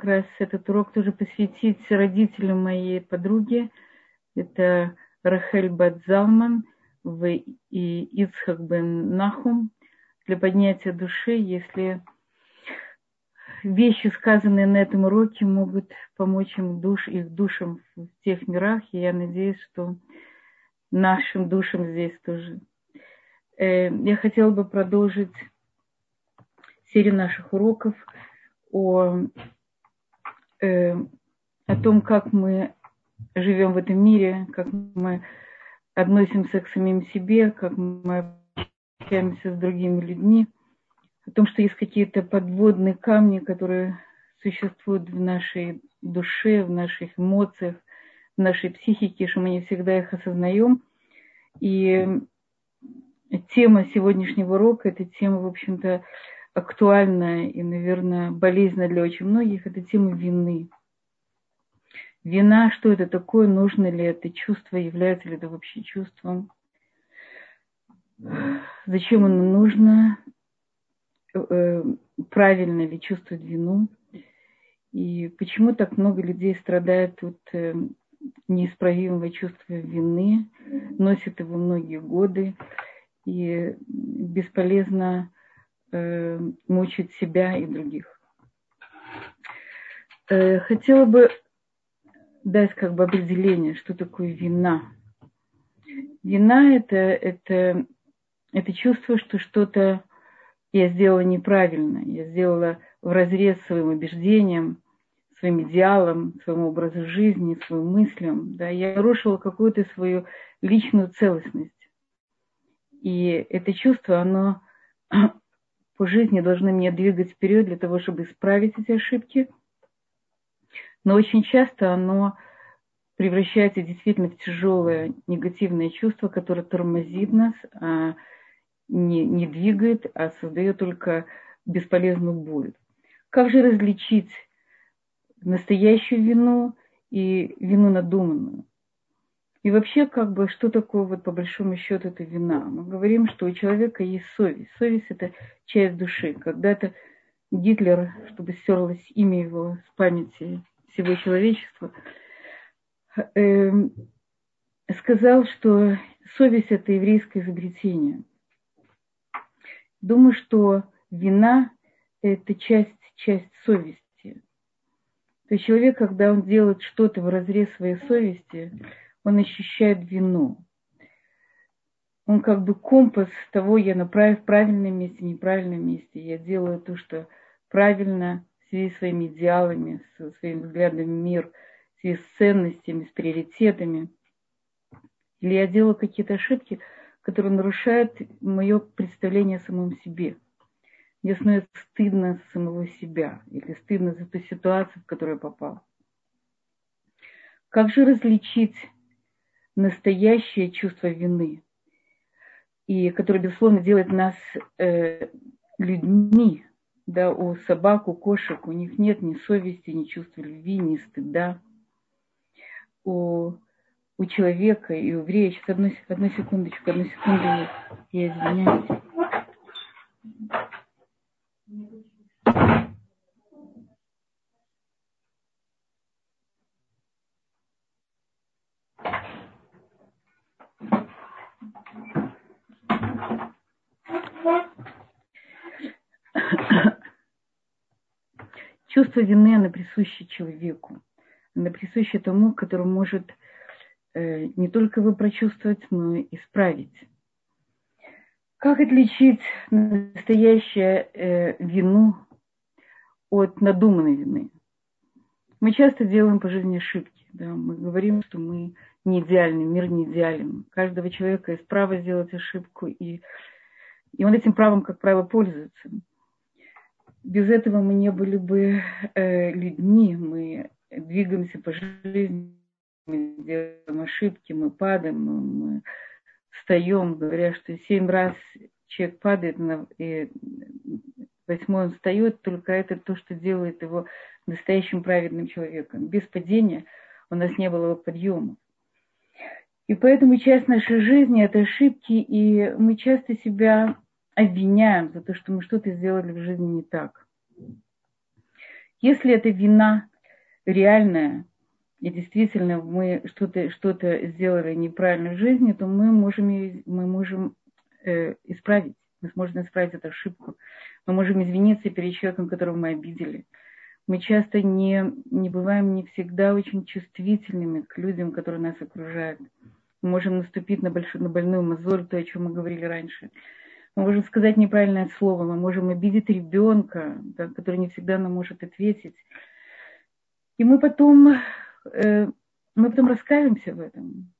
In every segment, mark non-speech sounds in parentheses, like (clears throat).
как раз этот урок тоже посвятить родителям моей подруги. Это Рахель Бадзалман и Ицхак бен Нахум для поднятия души, если вещи, сказанные на этом уроке, могут помочь им душ, их душам в тех мирах. И я надеюсь, что нашим душам здесь тоже. Э, я хотела бы продолжить серию наших уроков о, э, о том, как мы живем в этом мире, как мы относимся к самим себе, как мы общаемся с другими людьми, о том, что есть какие-то подводные камни, которые существуют в нашей душе, в наших эмоциях, в нашей психике, что мы не всегда их осознаем. И тема сегодняшнего урока, эта тема, в общем-то, актуальная и, наверное, болезненная для очень многих, это тема вины. Вина, что это такое, нужно ли это чувство, является ли это вообще чувством, зачем оно нужно, э, правильно ли чувствовать вину, и почему так много людей страдает от э, неисправимого чувства вины, носит его многие годы и бесполезно э, мучить себя и других. Э, хотела бы дать как бы определение, что такое вина. Вина это, это, это чувство, что что-то я сделала неправильно, я сделала в разрез своим убеждениям, своим идеалам, своему образу жизни, своим мыслям. Да, я нарушила какую-то свою личную целостность. И это чувство, оно по жизни должно меня двигать вперед для того, чтобы исправить эти ошибки. Но очень часто оно превращается действительно в тяжелое негативное чувство, которое тормозит нас, а не, не двигает, а создает только бесполезную боль. Как же различить настоящую вину и вину надуманную? И вообще, как бы, что такое, вот, по большому счету, это вина? Мы говорим, что у человека есть совесть. Совесть – это часть души. Когда-то Гитлер, чтобы стерлось имя его с памяти всего человечества, э, сказал, что совесть – это еврейское изобретение. Думаю, что вина – это часть, часть совести. То есть человек, когда он делает что-то в разрез своей совести – он ощущает вину. Он как бы компас того, я на правильном месте, неправильном месте. Я делаю то, что правильно в связи с своими идеалами, со своим взглядом в мир, в связи с ценностями, с приоритетами. Или я делаю какие-то ошибки, которые нарушают мое представление о самом себе. Мне становится стыдно самого себя или стыдно за ту ситуацию, в которую я попал. Как же различить настоящее чувство вины, и которое, безусловно, делает нас э, людьми, да, у собак, у кошек, у них нет ни совести, ни чувства любви, ни стыда. У, у человека и у еврея, сейчас одну, одну секундочку, одну секунду, я извиняюсь. Чувство вины, оно присуще человеку. Оно присуще тому, который может э, не только его прочувствовать, но и исправить. Как отличить настоящую э, вину от надуманной вины? Мы часто делаем по жизни ошибки. Да? Мы говорим, что мы не идеальны, мир не идеален. У каждого человека есть право сделать ошибку, и, и он этим правом, как правило, пользуется без этого мы не были бы э, людьми, мы двигаемся по жизни, мы делаем ошибки, мы падаем, мы, встаем, говоря, что семь раз человек падает, и восьмой он встает, только это то, что делает его настоящим праведным человеком. Без падения у нас не было подъема. И поэтому часть нашей жизни – это ошибки, и мы часто себя обвиняем за то, что мы что-то сделали в жизни не так. Если это вина реальная, и действительно мы что-то что сделали неправильно в жизни, то мы можем, мы можем э, исправить, мы сможем исправить эту ошибку. Мы можем извиниться перед человеком, которого мы обидели. Мы часто не, не бываем не всегда очень чувствительными к людям, которые нас окружают. Мы можем наступить на, большую, на больную мозоль, то, о чем мы говорили раньше. Мы можем сказать неправильное слово, мы можем обидеть ребенка, да, который не всегда нам может ответить. И мы потом, э, мы потом раскаиваемся в этом.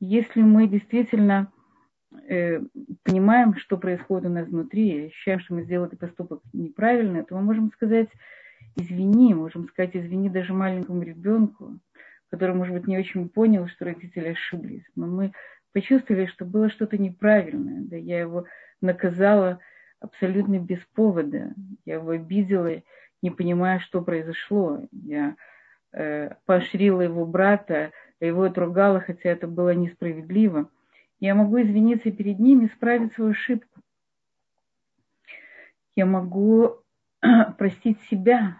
Если мы действительно э, понимаем, что происходит у нас внутри, и ощущаем, что мы сделали поступок неправильно, то мы можем сказать извини, можем сказать извини даже маленькому ребенку, который, может быть, не очень понял, что родители ошиблись. Но мы почувствовали, что было что-то неправильное. Да, я его наказала абсолютно без повода. Я его обидела, не понимая, что произошло. Я э, поощрила его брата, его отругала, хотя это было несправедливо. Я могу извиниться перед ним и исправить свою ошибку. Я могу (clears throat) простить себя,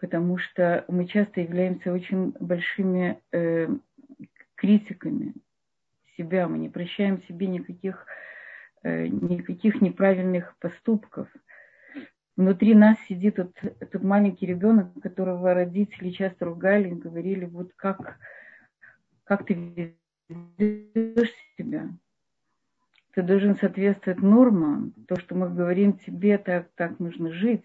потому что мы часто являемся очень большими э, критиками себя, мы не прощаем себе никаких, э, никаких неправильных поступков. Внутри нас сидит этот, этот маленький ребенок, которого родители часто ругали и говорили, вот как, как ты ведешь себя. Ты должен соответствовать нормам. То, что мы говорим тебе, так, так нужно жить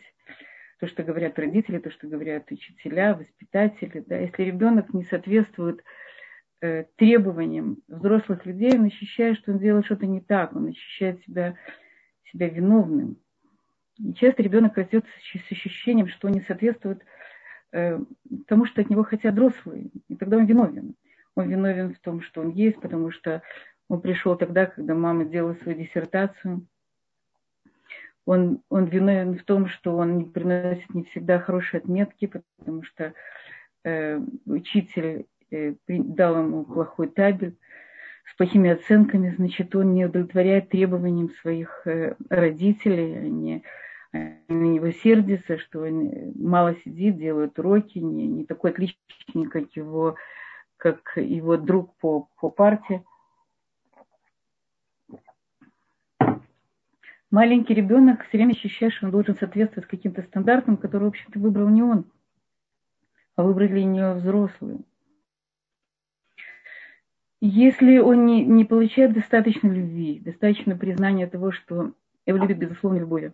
то, что говорят родители, то, что говорят учителя, воспитатели. Да. Если ребенок не соответствует э, требованиям взрослых людей, он ощущает, что он делает что-то не так, он ощущает себя, себя виновным. И часто ребенок растет с ощущением, что он не соответствует э, тому, что от него хотят взрослые. И тогда он виновен. Он виновен в том, что он есть, потому что он пришел тогда, когда мама делала свою диссертацию – он, он виновен в том, что он не приносит не всегда хорошие отметки, потому что э, учитель э, дал ему плохой табель с плохими оценками, значит, он не удовлетворяет требованиям своих э, родителей, они, они на него сердятся, что он мало сидит, делает уроки, не, не такой отличник, как его, как его друг по, по партии. маленький ребенок все время ощущает, что он должен соответствовать каким-то стандартам, которые, в общем-то, выбрал не он, а выбрали не взрослые. Если он не, не получает достаточно любви, достаточно признания того, что его любит безусловно любовью,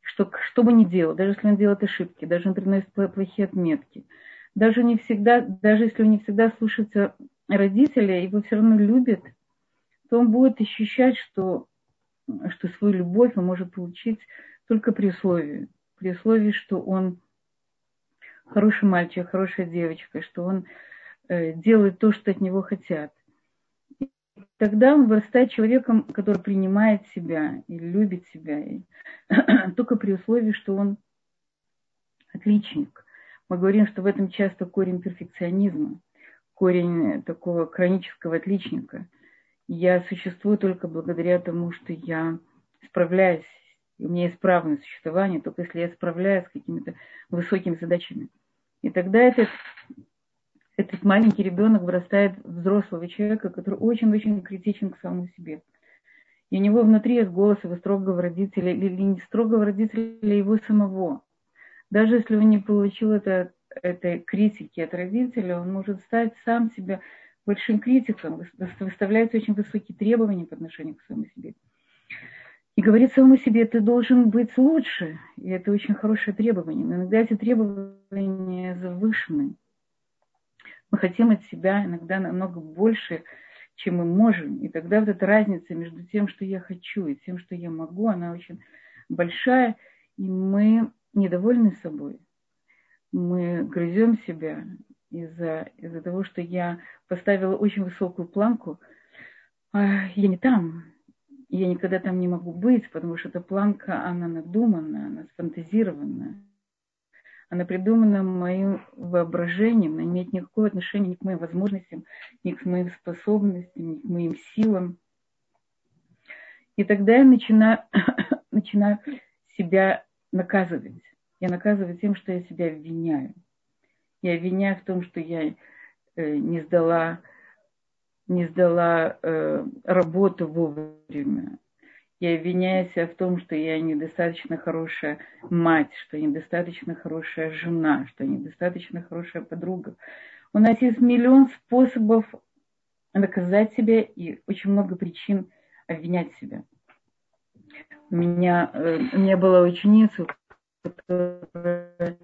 что, что бы ни делал, даже если он делает ошибки, даже он приносит плохие отметки, даже, не всегда, даже если он не всегда слушается родителя, его все равно любит, то он будет ощущать, что что свою любовь он может получить только при условии, при условии, что он хороший мальчик, хорошая девочка, что он э, делает то, что от него хотят. Тогда он вырастает человеком, который принимает себя и любит себя, и (clears throat) только при условии, что он отличник. Мы говорим, что в этом часто корень перфекционизма, корень такого хронического отличника – я существую только благодаря тому, что я справляюсь, у меня на существование, только если я справляюсь с какими-то высокими задачами. И тогда этот, этот маленький ребенок вырастает взрослого человека, который очень-очень критичен к самому себе. И у него внутри есть голос его строгого родителя или не строгого родителя, или его самого. Даже если он не получил это, этой критики от родителя, он может стать сам себя большим критиком, выставляются очень высокие требования по отношению к самому себе. И говорит самому себе, ты должен быть лучше. И это очень хорошее требование. Но иногда эти требования завышены. Мы хотим от себя иногда намного больше, чем мы можем. И тогда вот эта разница между тем, что я хочу, и тем, что я могу, она очень большая. И мы недовольны собой. Мы грызем себя, из-за из того, что я поставила очень высокую планку. А, я не там. Я никогда там не могу быть, потому что эта планка, она надуманная, она сфантазированная. Она придумана моим воображением, она не имеет никакого отношения ни к моим возможностям, ни к моим способностям, ни к моим силам. И тогда я начинаю, (coughs) начинаю себя наказывать. Я наказываю тем, что я себя обвиняю. Я обвиняю в том, что я э, не сдала, не сдала э, работу вовремя. Я обвиняю себя в том, что я недостаточно хорошая мать, что недостаточно хорошая жена, что недостаточно хорошая подруга. У нас есть миллион способов наказать себя и очень много причин обвинять себя. У меня, э, у меня была ученица, которая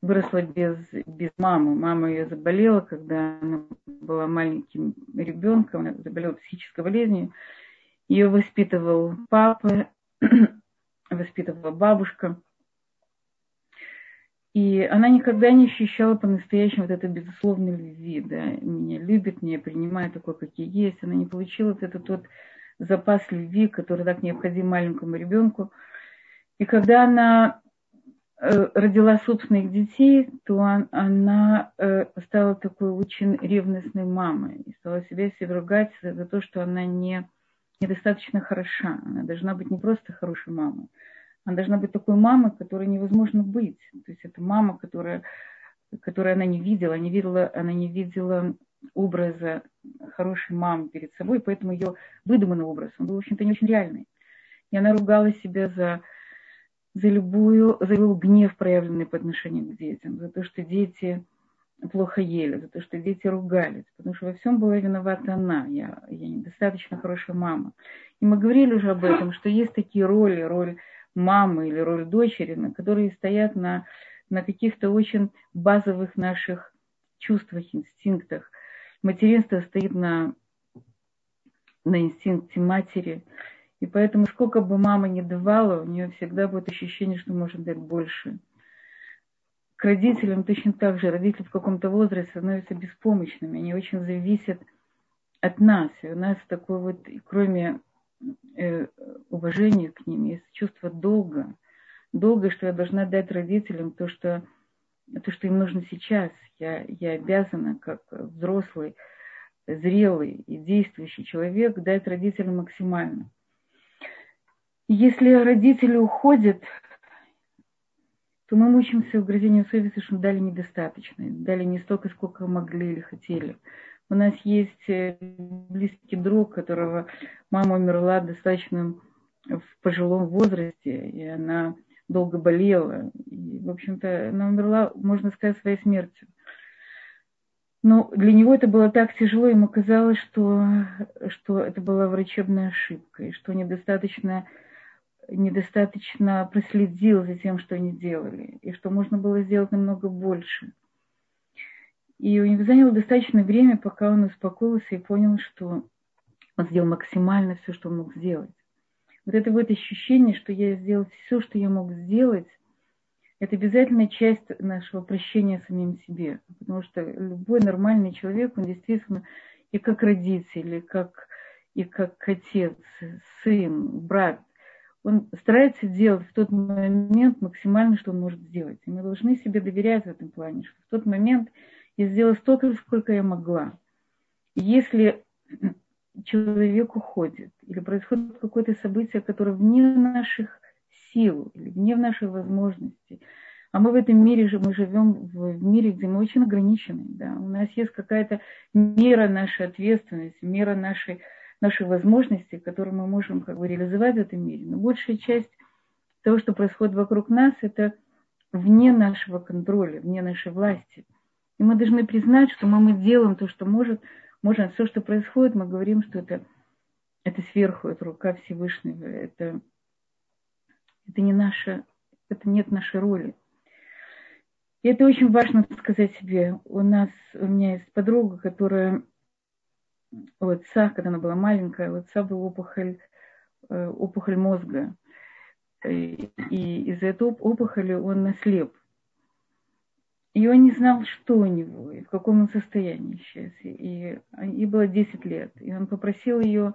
выросла без, без мамы. Мама ее заболела, когда она была маленьким ребенком, она заболела психической болезнью. Ее воспитывал папа, (clears throat) воспитывала бабушка. И она никогда не ощущала по-настоящему вот этой безусловной любви, да, меня любит, меня принимает такой, как я есть. Она не получила вот этот тот запас любви, который так необходим маленькому ребенку. И когда она э, родила собственных детей, то он, она э, стала такой очень ревностной мамой и стала себя все ругать за то, что она не, недостаточно хороша. Она должна быть не просто хорошей мамой, она должна быть такой мамой, которой невозможно быть. То есть это мама, которая, которую она не видела, не видела, она не видела образа хорошей мамы перед собой, поэтому ее выдуманный образ, он был, в общем-то, не очень реальный. И она ругала себя за, за, любую, за любой гнев, проявленный по отношению к детям, за то, что дети плохо ели, за то, что дети ругались, потому что во всем была виновата она, я, я недостаточно хорошая мама. И мы говорили уже об этом, что есть такие роли, роль мамы или роль дочери, на которые стоят на, на каких-то очень базовых наших чувствах, инстинктах. Материнство стоит на, на инстинкте матери. И поэтому, сколько бы мама ни давала, у нее всегда будет ощущение, что может дать больше. Родителям точно так же. Родители в каком-то возрасте становятся беспомощными. Они очень зависят от нас. И у нас такой вот, кроме э, уважение к ним, есть чувство долга. Долга, что я должна дать родителям то, что, то, что им нужно сейчас. Я, я обязана, как взрослый, зрелый и действующий человек, дать родителям максимально. Если родители уходят, то мы мучимся угрызением совести, что дали недостаточно, дали не столько, сколько могли или хотели. У нас есть э, близкий друг, которого мама умерла достаточно в пожилом возрасте, и она долго болела. И, в общем-то, она умерла, можно сказать, своей смертью. Но для него это было так тяжело, ему казалось, что, что это была врачебная ошибка, и что недостаточно, недостаточно проследил за тем, что они делали, и что можно было сделать намного больше. И у него заняло достаточно время, пока он успокоился и понял, что он сделал максимально все, что он мог сделать. Вот это вот ощущение, что я сделал все, что я мог сделать, это обязательная часть нашего прощения самим себе. Потому что любой нормальный человек, он действительно и как родитель, и как, и как отец, сын, брат, он старается делать в тот момент максимально, что он может сделать. И мы должны себе доверять в этом плане, что в тот момент я сделала столько, сколько я могла. Если человек уходит, или происходит какое-то событие, которое вне наших сил, или вне наших возможностей, а мы в этом мире же, мы живем в мире, где мы очень ограничены. Да? У нас есть какая-то мера нашей ответственности, мера нашей, нашей возможности, которую мы можем как бы, реализовать в этом мире. Но большая часть того, что происходит вокруг нас, это вне нашего контроля, вне нашей власти. И мы должны признать, что мы, мы делаем то, что может, можно все, что происходит, мы говорим, что это, это сверху, это рука Всевышнего, это, это не наша, это нет нашей роли. И это очень важно сказать себе. У нас, у меня есть подруга, которая у отца, когда она была маленькая, у отца был опухоль, э, опухоль мозга. И из-за этой опухоли он наслеп. И он не знал, что у него, и в каком он состоянии сейчас. И ей было 10 лет. И он попросил ее,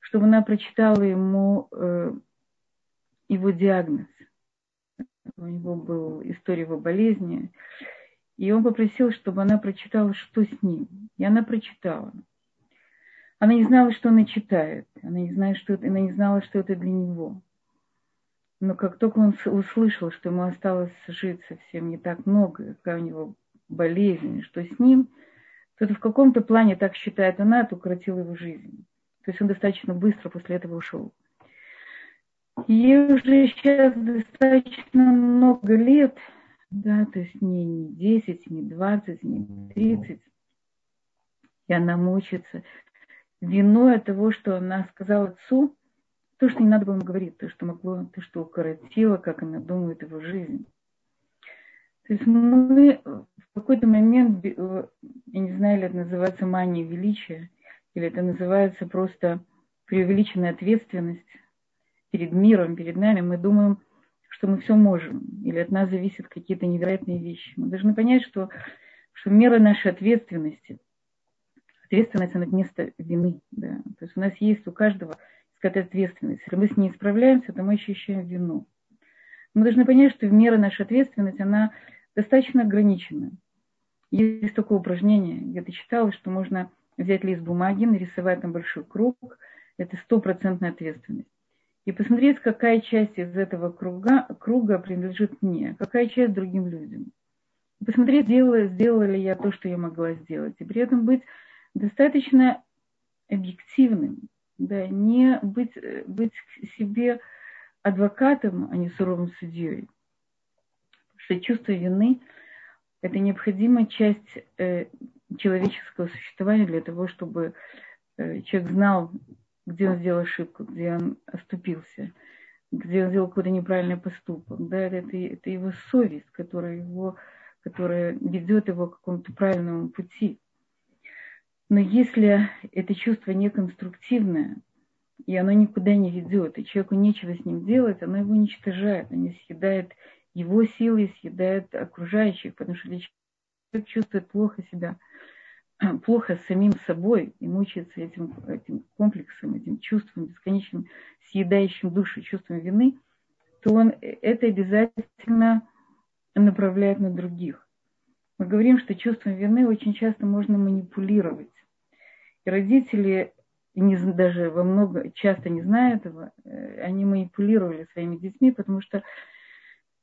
чтобы она прочитала ему э, его диагноз. У него был история его болезни. И он попросил, чтобы она прочитала, что с ним. И она прочитала. Она не знала, что она читает. Она не, знает, что это, она не знала, что это для него. Но как только он услышал, что ему осталось жить совсем не так много, какая у него болезнь, что с ним, то это в каком-то плане, так считает она, это укоротило его жизнь. То есть он достаточно быстро после этого ушел. И уже сейчас достаточно много лет, да, то есть не, не 10, не 20, не 30, и она мучится. Виной от того, что она сказала отцу, то, что не надо было ему говорить, то, что могло, то, что укоротило, как она думает, его жизнь. То есть мы в какой-то момент, э, я не знаю, или это называется мания величия, или это называется просто преувеличенная ответственность перед миром, перед нами, мы думаем, что мы все можем, или от нас зависят какие-то невероятные вещи. Мы должны понять, что, что мера нашей ответственности, ответственность она место вины. Да. То есть у нас есть у каждого какая-то ответственность. Если мы с ней справляемся, то мы ощущаем вину. Мы должны понять, что мера нашей ответственности, она достаточно ограничена. Есть такое упражнение, я то читала, что можно взять лист бумаги, нарисовать там большой круг, это стопроцентная ответственность. И посмотреть, какая часть из этого круга, круга принадлежит мне, какая часть другим людям. Посмотреть, сделала, сделала ли я то, что я могла сделать. И при этом быть достаточно объективным, да, не быть, быть себе адвокатом, а не суровым судьей. Что чувство вины – это необходимая часть э, человеческого существования для того, чтобы э, человек знал, где он сделал ошибку, где он оступился, где он сделал какой-то неправильный поступок. Да, это, это его совесть, которая, его, которая ведет его к какому-то правильному пути. Но если это чувство неконструктивное, и оно никуда не ведет, и человеку нечего с ним делать, оно его уничтожает, оно съедает его силы, съедает окружающих, потому что человек чувствует плохо себя, (clears throat) плохо с самим собой и мучается этим, этим комплексом, этим чувством бесконечным, съедающим душу чувством вины, то он это обязательно направляет на других. Мы говорим, что чувством вины очень часто можно манипулировать. Родители, не, даже во много, часто не зная этого, э, они манипулировали своими детьми, потому что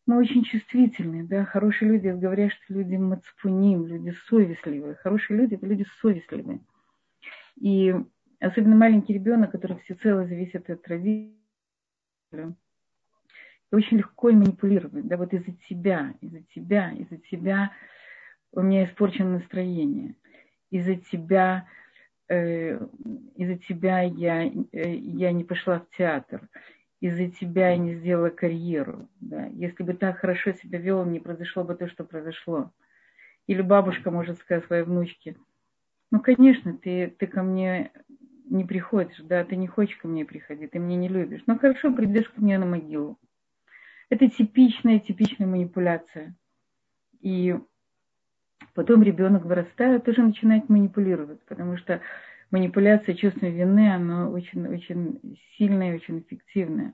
мы очень чувствительны, да, хорошие люди, говорят, что люди мацпуним, люди совестливые. Хорошие люди – это люди совестливые. И особенно маленький ребенок, который всецело зависит от родителей, очень легко им манипулировать, да, вот из-за тебя, из-за тебя, из-за тебя у меня испорчено настроение, из-за тебя, э, из-за тебя я, э, я не пошла в театр, из-за тебя я не сделала карьеру. Да. Если бы так хорошо себя вел, не произошло бы то, что произошло. Или бабушка может сказать своей внучке, ну, конечно, ты, ты ко мне не приходишь, да, ты не хочешь ко мне приходить, ты меня не любишь. Ну, хорошо, придешь ко мне на могилу. Это типичная, типичная манипуляция. И потом ребенок вырастает, тоже начинает манипулировать, потому что манипуляция чувством вины, она очень, очень сильная и очень эффективная.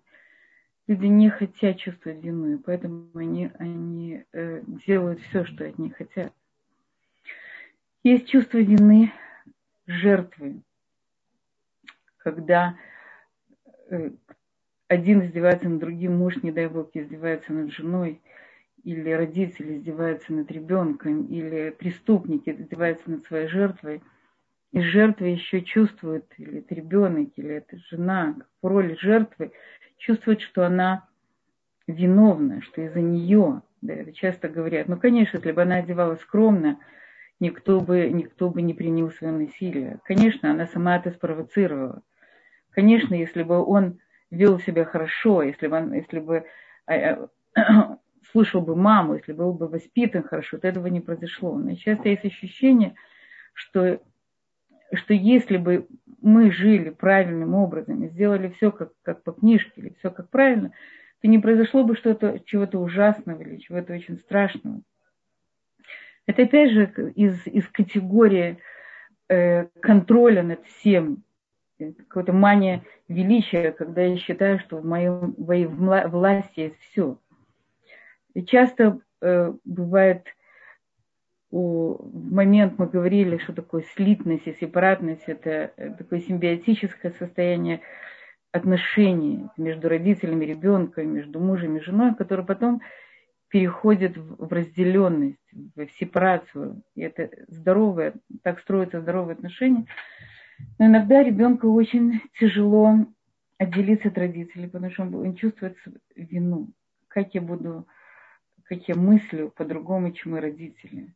Люди не хотят чувствовать вину, и поэтому они, они э, делают все, что от них хотят. Есть чувство вины жертвы, когда э, один издевается над другим, муж, не дай бог, издевается над женой, или родители издеваются над ребенком, или преступники издеваются над своей жертвой – и жертва еще чувствует, или это ребенок, или это жена, в роли жертвы, чувствует, что она виновна, что из-за нее, да, это часто говорят, ну, конечно, если бы она одевалась скромно, никто бы, никто бы не принял свое насилие. Конечно, она сама это спровоцировала. Конечно, если бы он вел себя хорошо, если бы, он, если бы слушал бы маму, если бы был бы воспитан хорошо, то этого не произошло. Но часто есть ощущение, что что если бы мы жили правильным образом и сделали все как, как по книжке или все как правильно, то не произошло бы что-то, чего-то ужасного или чего-то очень страшного. Это опять же из, из категории э, контроля над всем, какая-то мания величия, когда я считаю, что в моей, в моей власти есть все. И часто э, бывает в момент мы говорили, что такое слитность и сепаратность, это э, такое симбиотическое состояние отношения между родителями ребенка, между мужем и женой, которые потом переходят в разделенность, в сепарацию. И это здоровое, так строятся здоровые отношения. Но иногда ребенку очень тяжело отделиться от родителей, потому что он чувствует вину. Как я буду, как я мыслю по-другому, чем мои родители.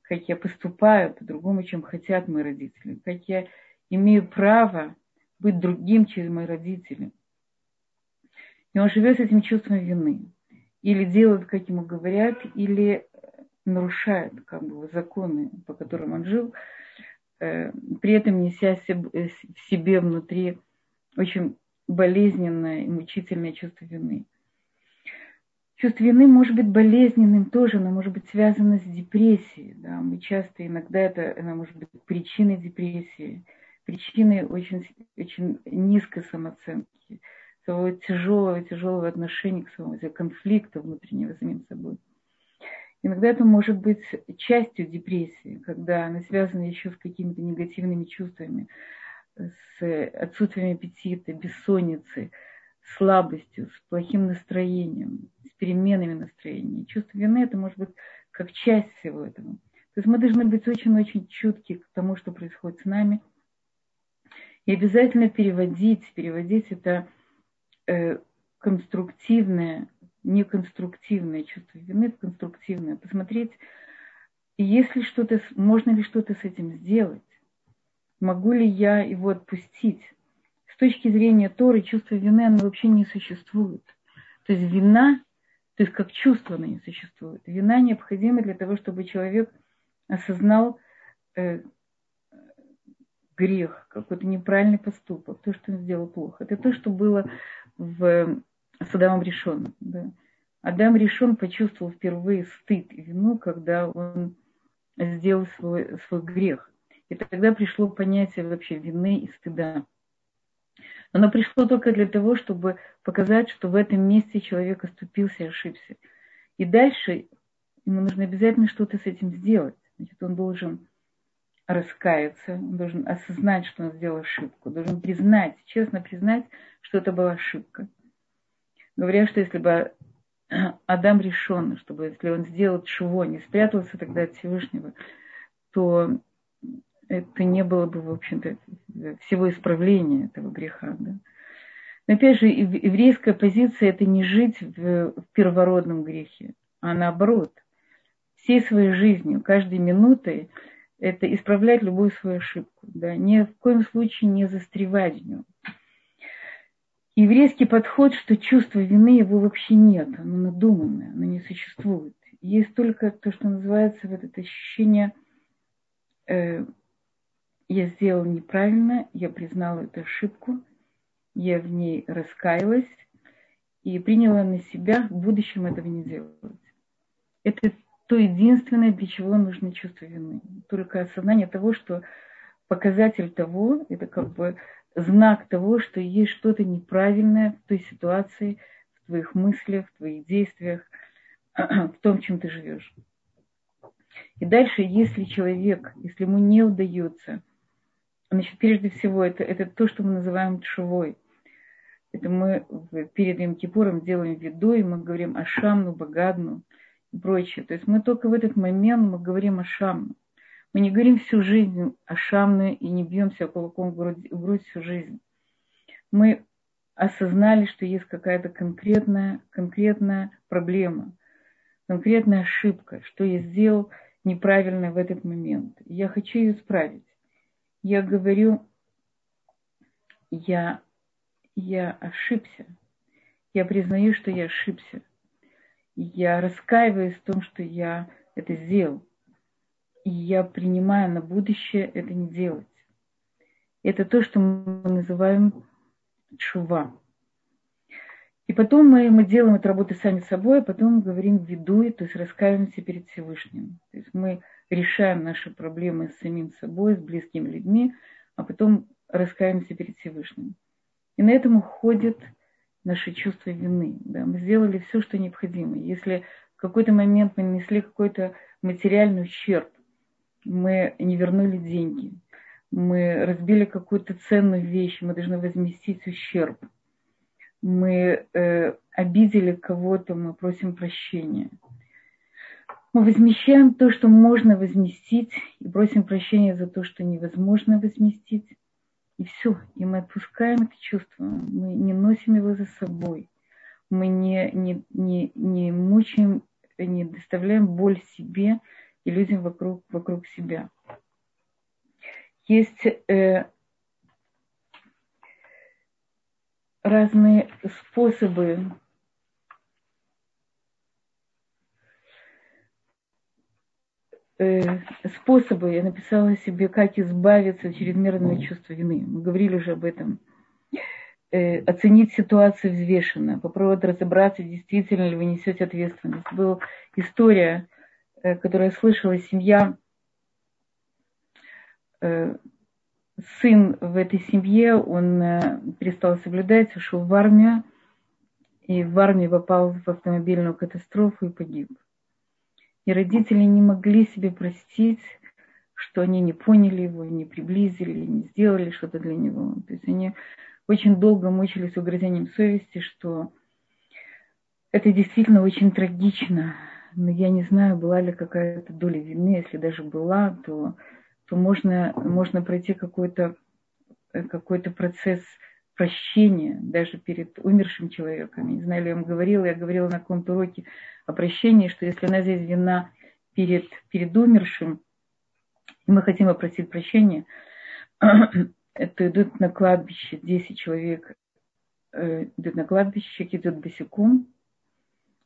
Как я поступаю по-другому, чем хотят мои родители. Как я имею право быть другим, чем мои родители. И он живет с этим чувством вины. Или делает, как ему говорят, или нарушает как бы, законы, по которым он жил, э, при этом неся в себе внутри очень болезненное и мучительное чувство вины. Чувство вины может быть болезненным тоже, оно может быть связано с депрессией. Да? Мы часто, иногда это она может быть причиной депрессии – причиной очень, очень низкой самооценки, своего тяжелого, тяжелого отношения к самому себе, конфликта внутреннего самим собой. Иногда это может быть частью депрессии, когда она связана еще с какими-то негативными чувствами, с отсутствием аппетита, бессонницей, слабостью, с плохим настроением, переменами настроения. Чувство вины это может быть как часть всего этого. То есть мы должны быть очень-очень чутки к тому, что происходит с нами – и обязательно переводить, переводить это э, конструктивное, неконструктивное чувство вины в конструктивное. Посмотреть, есть ли что-то, можно ли что-то с этим сделать. Могу ли я его отпустить? С точки зрения Торы, чувство вины, оно вообще не существует. То есть вина, то есть как чувство оно не существует. Вина необходима для того, чтобы человек осознал, э, грех, какой-то неправильный поступок, то, что он сделал плохо. Это то, что было в, с Адамом решенным. Да. Адам решен почувствовал впервые стыд и вину, когда он сделал свой, свой грех. И тогда пришло понятие вообще вины и стыда. Оно пришло только для того, чтобы показать, что в этом месте человек оступился и ошибся. И дальше ему нужно обязательно что-то с этим сделать. Значит, он должен раскаяться, он должен осознать, что он сделал ошибку, должен признать, честно признать, что это была ошибка. Говорят, что если бы Адам решен, чтобы если он сделал чего, не спрятался тогда от Всевышнего, то это не было бы, в общем-то, всего исправления этого греха. Да? Но опять же, еврейская позиция – это не жить в, в первородном грехе, а наоборот, всей своей жизнью, каждой минутой – это исправлять любую свою ошибку, да, ни в коем случае не застревать в нем. Еврейский подход, что чувство вины его вообще нет, оно надуманное, оно не существует. Есть только то, что называется вот это ощущение, э, я сделал неправильно, я признала эту ошибку, я в ней раскаялась и приняла на себя в будущем этого не делать. Это то единственное, для чего нужно чувство вины. Только осознание того, что показатель того, это как бы знак того, что есть что-то неправильное в той ситуации, в твоих мыслях, в твоих действиях, (clears throat) в том, чем ты живешь. И дальше, если человек, если ему не удается, значит, прежде всего, это, это то, что мы называем тшевой. Это мы перед Им делаем виду, и мы говорим Ашамну, Багадну – и прочее. То есть мы только в этот момент мы говорим о шамну. Мы не говорим всю жизнь о шамне и не бьемся кулаком в грудь, в грудь всю жизнь. Мы осознали, что есть какая-то конкретная, конкретная проблема, конкретная ошибка, что я сделал неправильно в этот момент. Я хочу ее исправить. Я говорю, я, я ошибся. Я признаю, что я ошибся я раскаиваюсь в том, что я это сделал. И я принимаю на будущее это не делать. Это то, что мы называем чува. И потом мы, мы делаем эту работу сами собой, а потом говорим видуй, то есть раскаиваемся перед Всевышним. То есть мы решаем наши проблемы с самим собой, с близкими людьми, а потом раскаиваемся перед Всевышним. И на этом уходит наше чувство вины. Да? Мы сделали все, что необходимо. Если в какой-то момент мы нанесли какой-то материальный ущерб, мы не вернули деньги, мы разбили какую-то ценную вещь, мы должны возместить ущерб. мы э, обидели кого-то, мы просим прощения. Мы возмещаем то, что можно возместить, и просим прощения за то, что невозможно возместить. И все. И мы отпускаем это чувство. Мы не носим его за собой. Мы не, не, не, не мучаем, не доставляем боль себе и людям вокруг, вокруг себя. Есть э, разные способы способы, я написала себе, как избавиться от чрезмерного чувства вины. Мы говорили уже об этом. Э, оценить ситуацию взвешенно, попробовать разобраться, действительно ли вы несете ответственность. Была история, э, которую я слышала, семья э, сын в этой семье, он э, перестал соблюдать, ушел в армию, и в армии попал в автомобильную катастрофу и погиб. И родители не могли себе простить, что они не поняли его, не приблизили, не сделали что-то для него. То есть они очень долго мучились угрызением совести, что это действительно очень трагично. Но я не знаю, была ли какая-то доля вины. Если даже была, то то можно, можно пройти какой-то какой процесс прощения даже перед умершим человеком. Я не знаю, я вам говорила, я говорила на каком-то уроке о прощении, что если у нас есть вина перед, перед умершим, и мы хотим попросить прощения, (clears throat) то идут на кладбище 10 человек, э, идут на кладбище, идут босиком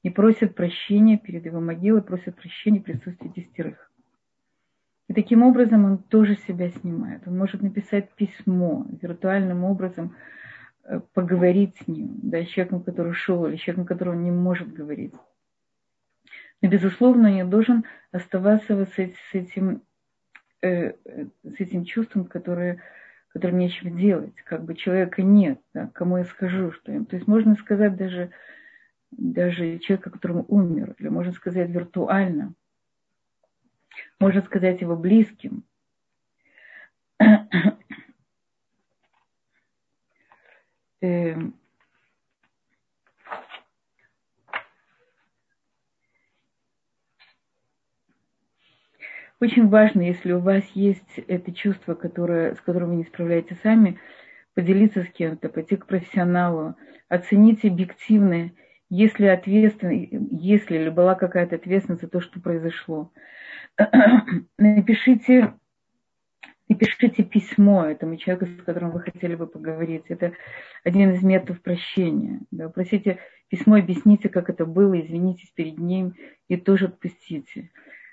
и просят прощения перед его могилой, просят прощения в присутствии десятерых. И таким образом он тоже себя снимает. Он может написать письмо, виртуальным образом э, поговорить с ним, да, с человеком, который ушел, или с человеком, которого он не может говорить. Но, безусловно, не должен оставаться вот с, этим, э, с этим чувством, которое, которое нечего делать. Как бы человека нет, да, кому я скажу, что им. То есть можно сказать даже, даже человека, которому умер, или можно сказать виртуально – можно сказать его близким. (clears throat) Эм. Очень важно, если у вас есть это чувство, которое, с которым вы не справляетесь сами, поделиться с кем-то, пойти к профессионалу, оценить объективно, если ответственность, если ли была какая-то ответственность за то, что произошло. (clears throat) напишите, напишите письмо этому человеку, с которым вы хотели бы поговорить. Это один из методов прощения. Да. Просите письмо, объясните, как это было, извинитесь перед ним и тоже отпустите.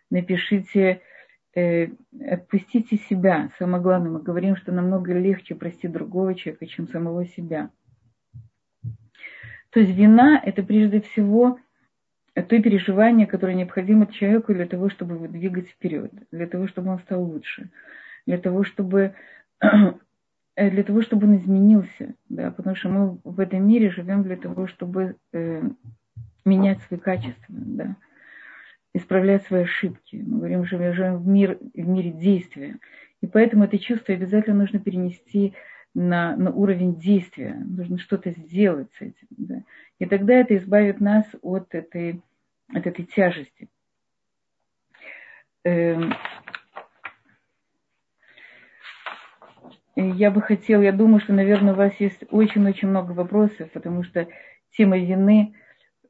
Напишите, э, отпустите себя. Самое главное, мы говорим, что намного легче простить другого человека, чем самого себя. То есть вина – это прежде всего то переживание, которое необходимо человеку для того, чтобы его двигать вперед, для того, чтобы он стал лучше, для того, чтобы, (clears throat) для того, чтобы он изменился, да, потому что мы в этом мире живем для того, чтобы э, менять свои качества, да, исправлять свои ошибки. Мы говорим, что мы живем в, мир, в мире действия. И поэтому это чувство обязательно нужно перенести на, на уровень действия. Нужно что-то сделать с этим. Да. И тогда это избавит нас от этой, от этой тяжести. Эм, я бы хотела, я думаю, что, наверное, у вас есть очень-очень много вопросов, потому что тема вины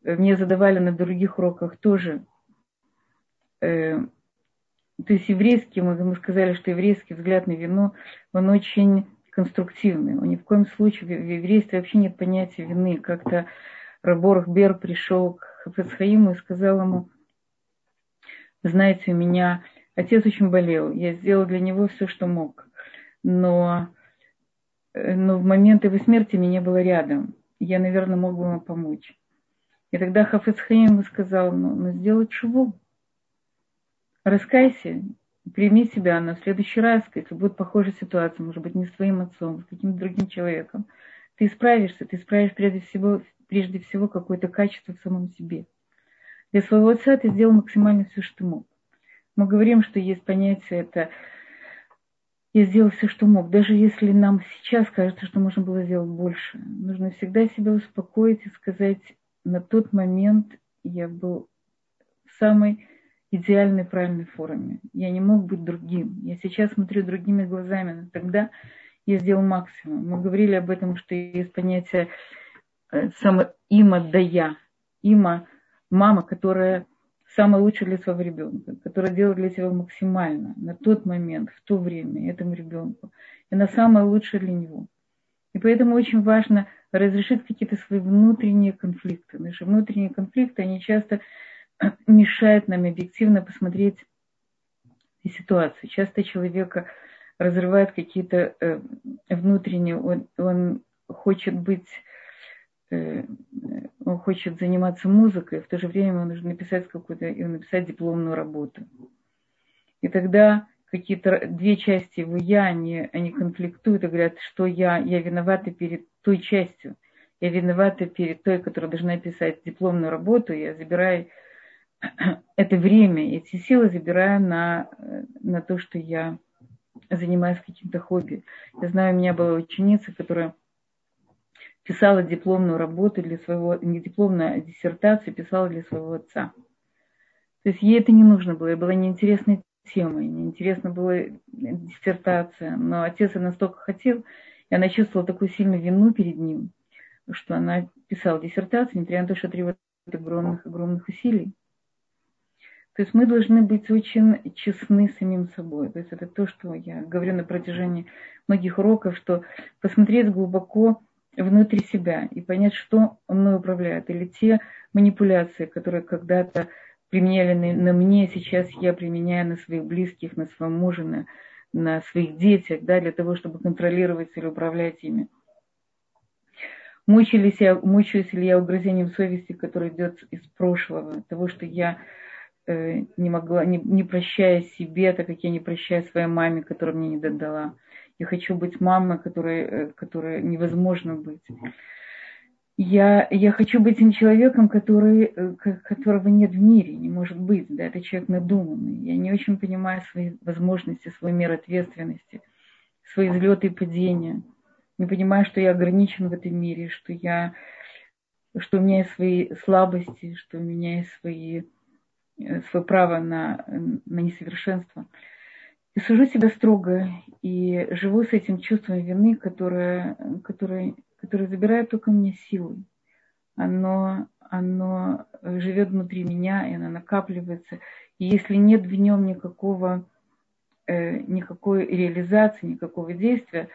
мне задавали на других уроках тоже. Эм, то есть еврейский, мы сказали, что еврейский взгляд на вину, он очень конструктивный. Он ни в коем случае в еврействе вообще нет понятия вины. Как-то Раборх Бер пришел к Хафецхаиму и сказал ему, знаете, у меня отец очень болел, я сделал для него все, что мог, но, но в момент его смерти меня было рядом, я, наверное, мог бы ему помочь. И тогда Хафецхаим сказал, ну, ну сделай чего? Раскайся, прими себя на следующий раз, если будет похожая ситуация, может быть, не с твоим отцом, с каким-то другим человеком, ты справишься, ты справишь прежде всего, прежде всего какое-то качество в самом себе. Для своего отца ты сделал максимально все, что мог. Мы говорим, что есть понятие это я сделал все, что мог. Даже если нам сейчас кажется, что можно было сделать больше, нужно всегда себя успокоить и сказать, на тот момент я был в самой идеальной, правильной форме. Я не мог быть другим. Я сейчас смотрю другими глазами, но тогда я сделал максимум. Мы говорили об этом, что есть понятие э, само има да я. Има – мама, которая самое лучшее для своего ребенка, которая делает для себя максимально на тот момент, в то время этому ребенку. И на самое лучшее для него. И поэтому очень важно разрешить какие-то свои внутренние конфликты. Наши внутренние конфликты, они часто (clears throat) мешают нам объективно посмотреть на ситуацию. Часто человека разрывает какие-то э, внутренние, он, он хочет быть Э, он хочет заниматься музыкой, в то же время ему нужно написать какую-то, написать дипломную работу. И тогда какие-то две части его я, они, они конфликтуют и говорят, что я, я виновата перед той частью, я виновата перед той, которая должна писать дипломную работу, я забираю (clears throat) это время, эти силы забираю на, на то, что я занимаюсь каким-то хобби. Я знаю, у меня была ученица, которая писала дипломную работу для своего, не дипломную, а диссертацию писала для своего отца. То есть ей это не нужно было, ей была неинтересной темой, неинтересна была диссертация, но отец настолько хотел, и она чувствовала такую сильную вину перед ним, что она писала диссертацию, несмотря на то, что требует огромных, огромных усилий. То есть мы должны быть очень честны самим собой. То есть это то, что я говорю на протяжении многих уроков, что посмотреть глубоко внутри себя и понять, что мной управляет. Или те манипуляции, которые когда-то применяли на, на мне, сейчас я применяю на своих близких, на своем муже, на, на своих детях, да, для того, чтобы контролировать или управлять ими. Мучились я, мучаюсь ли я угрызением совести, которое идет из прошлого, того, что я не могла, не, не прощая себе, так как я не прощаю своей маме, которая мне не додала я хочу быть мамой, которой, э, которой невозможно быть. Я, я хочу быть тем человеком, который, э, которого нет в мире, не может быть. Да, это человек надуманный. Я не очень понимаю свои возможности, свой мир ответственности, свои взлеты и падения. Не понимаю, что я ограничен в этом мире, что, я, что у меня есть свои слабости, что у меня есть свои, э, свое право на, на несовершенство и сужу себя строго, и живу с этим чувством вины, которое, которое, которое забирает только мне силы. Оно, оно живет внутри меня, и оно накапливается. И если нет в нем никакого, э, никакой реализации, никакого действия,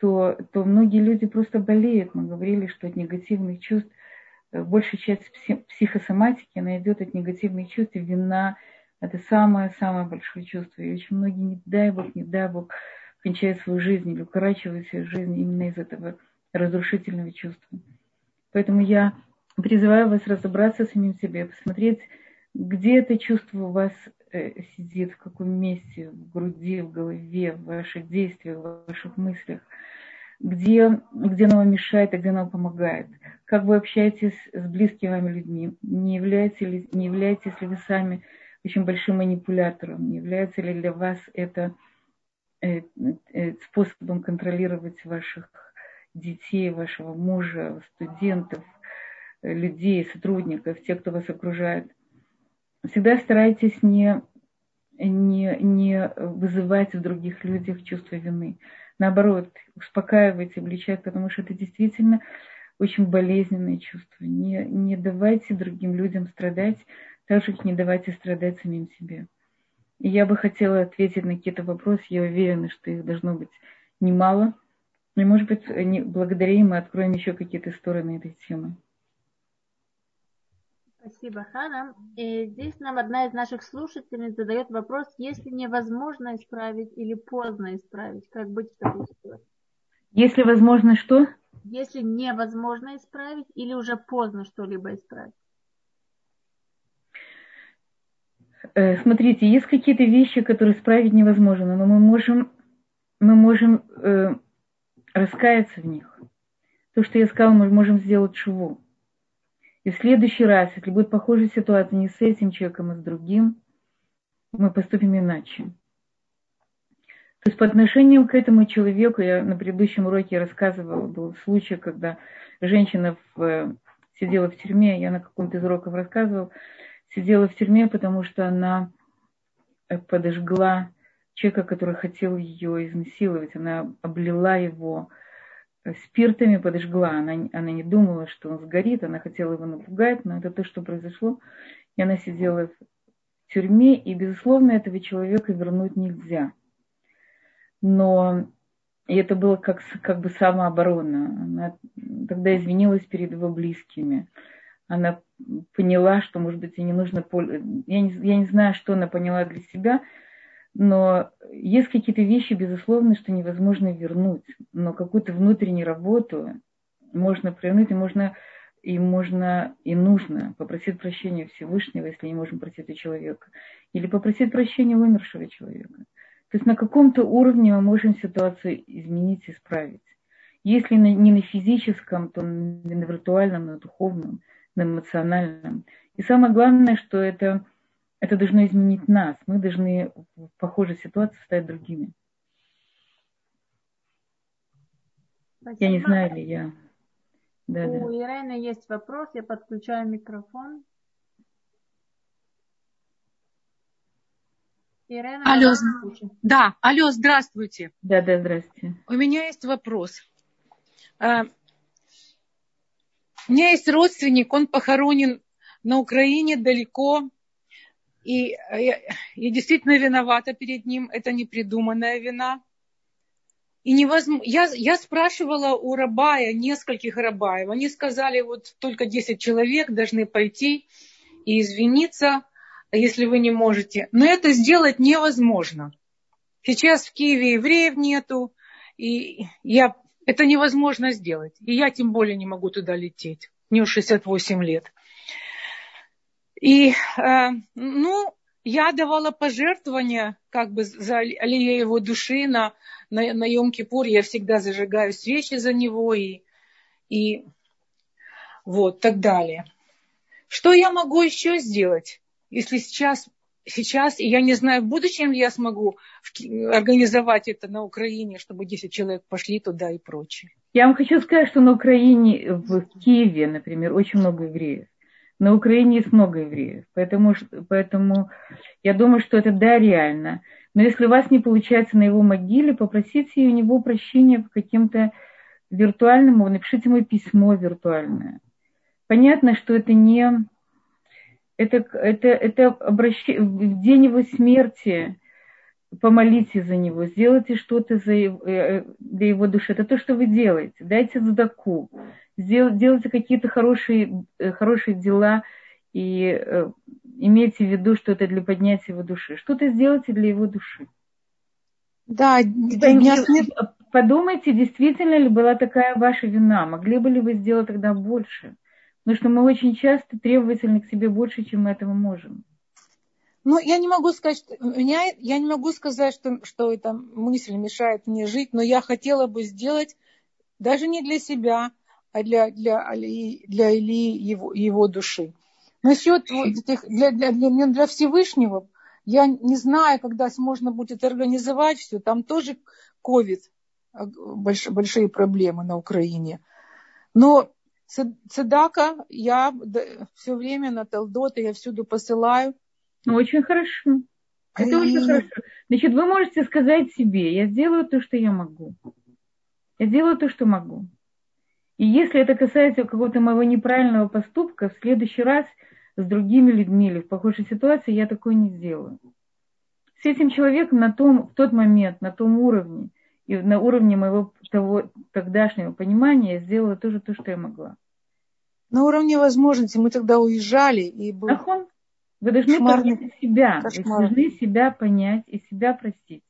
то, то многие люди просто болеют. Мы говорили, что от негативных чувств э, большая часть психосоматики, она идет от негативных чувств, вина, это самое-самое большое чувство. И очень многие, не дай Бог, не дай Бог, кончают свою жизнь или укорачивают свою жизнь именно из этого разрушительного чувства. Поэтому я призываю вас разобраться с самим себе, посмотреть, где это чувство у вас э, сидит, в каком месте, в груди, в голове, в ваших действиях, в ваших мыслях, где, где оно вам мешает, а где оно помогает. Как вы общаетесь с близкими вами людьми, не являетесь ли, не являетесь ли вы сами очень большим манипулятором. Не является ли для вас это э, э, способом контролировать ваших детей, вашего мужа, студентов, людей, сотрудников, тех, кто вас окружает. Всегда старайтесь не, не, не вызывать в других людях чувство вины. Наоборот, успокаивайте, обличать, потому что это действительно очень болезненное чувство. Не, не давайте другим людям страдать, также не давайте страдать самим себе. И я бы хотела ответить на какие-то вопросы. Я уверена, что их должно быть немало. И, может быть, благодаря им мы откроем еще какие-то стороны этой темы. Спасибо, Хана. И здесь нам одна из наших слушательниц задает вопрос, если невозможно исправить или поздно исправить, как быть в такой ситуации? Если возможно что? Если невозможно исправить или уже поздно что-либо исправить. Э, смотрите, есть какие-то вещи, которые исправить невозможно, но мы можем, мы можем э, раскаяться в них. То, что я сказала, мы можем сделать шву. И в следующий раз, если будет похожая ситуация не с этим человеком, а с другим, мы поступим иначе. То есть по отношению к этому человеку, я на предыдущем уроке рассказывала, был случай, когда женщина в, сидела в тюрьме, я на каком-то из уроков рассказывал, сидела в тюрьме, потому что она э, подожгла человека, который хотел ее изнасиловать. Она облила его э, спиртами, подожгла. Она, она не думала, что он сгорит, она хотела его напугать, но это то, что произошло. И она сидела в тюрьме, и, безусловно, этого человека вернуть нельзя но и это было как, как бы самооборона. Она тогда извинилась перед его близкими. Она поняла, что, может быть, и не нужно... Я не, я не знаю, что она поняла для себя, но есть какие-то вещи, безусловно, что невозможно вернуть. Но какую-то внутреннюю работу можно провернуть, и можно, и можно, и нужно попросить прощения Всевышнего, если не можем просить у человека. Или попросить прощения умершего человека. То есть на каком-то уровне мы можем ситуацию изменить, исправить. Если не на физическом, то на виртуальном, на духовном, на эмоциональном. И самое главное, что это, это должно изменить нас. Мы должны в похожей ситуации стать другими. Спасибо. Я не знаю ли я. Да, У да. Ирины есть вопрос, я подключаю микрофон. Ирена, алло, да, алло, здравствуйте. Да, да, здравствуйте. У меня есть вопрос. А, у меня есть родственник, он похоронен на Украине далеко, и я, я действительно виновата перед ним, это непридуманная вина. И невозможно... я, я спрашивала у Рабая, нескольких Рабаев, они сказали, вот только 10 человек должны пойти и извиниться, если вы не можете. Но это сделать невозможно. Сейчас в Киеве евреев нету, и я, это невозможно сделать. И я тем более не могу туда лететь. Мне 68 лет. И, э, ну, я давала пожертвования как бы за аллею его души на, на, на Йом-Кипур. Я всегда зажигаю свечи за него и, и вот так далее. Что я могу еще сделать? если сейчас, сейчас, и я не знаю, в будущем ли я смогу организовать это на Украине, чтобы 10 человек пошли туда и прочее. Я вам хочу сказать, что на Украине, в Киеве, например, очень много евреев. На Украине есть много евреев. Поэтому, поэтому я думаю, что это да, реально. Но если у вас не получается на его могиле, попросите у него прощения в каким-то виртуальном, напишите ему письмо виртуальное. Понятно, что это не это, это, это обращение, в день его смерти помолитесь за него, сделайте что-то за его, э, для его души. Это то, что вы делаете. Дайте задаку, делайте какие-то хорошие, э, хорошие дела и э, имейте в виду, что это для поднятия его души. Что-то сделайте для его души. Да, Подумайте, действительно ли была такая ваша вина? Могли бы ли вы сделать тогда больше? Потому что мы очень часто требовательны к себе больше, чем мы этого можем. Ну, я не могу сказать, что меня, я не могу сказать, что, что эта мысль мешает мне жить, но я хотела бы сделать даже не для себя, а для, для, для Ильи его, его души. Насчет (clears throat) этих, для, для, для, для Всевышнего, я не знаю, когда можно будет организовать все. Там тоже ковид, а, больш, большие проблемы на Украине. Но Цедака я все время на Талдоте, я всюду посылаю. Ну, очень хорошо. Это очень хорошо. Значит, вы можете сказать себе, я сделаю то, что я могу. Я сделаю то, что могу. И если это касается какого-то моего неправильного поступка, в следующий раз с другими людьми или в похожей ситуации я такое не сделаю. С этим человеком на том, в тот момент, на том уровне, и на уровне моего того тогдашнего понимания я сделала тоже то, что я могла. На уровне возможностей мы тогда уезжали и был... Ахон, вы должны понять себя. Кошмар. Вы должны себя понять и себя простить.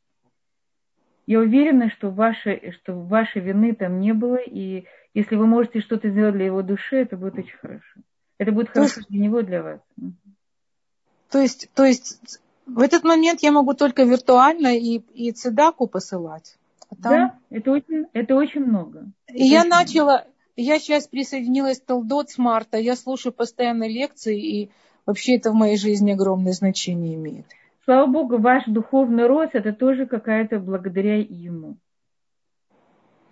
Я уверена, что, вашей, что вашей вины там не было, и если вы можете что-то сделать для его души, это будет очень хорошо. Это будет то хорошо есть... для него, для вас. То есть, то есть в этот момент я могу только виртуально и, и цедаку посылать. А там... Да, это очень, это очень много. И я начала, много. Я сейчас присоединилась к Талдот с марта. Я слушаю постоянно лекции, и вообще это в моей жизни огромное значение имеет. слава Богу, ваш духовный рост, это тоже какая-то благодаря ему.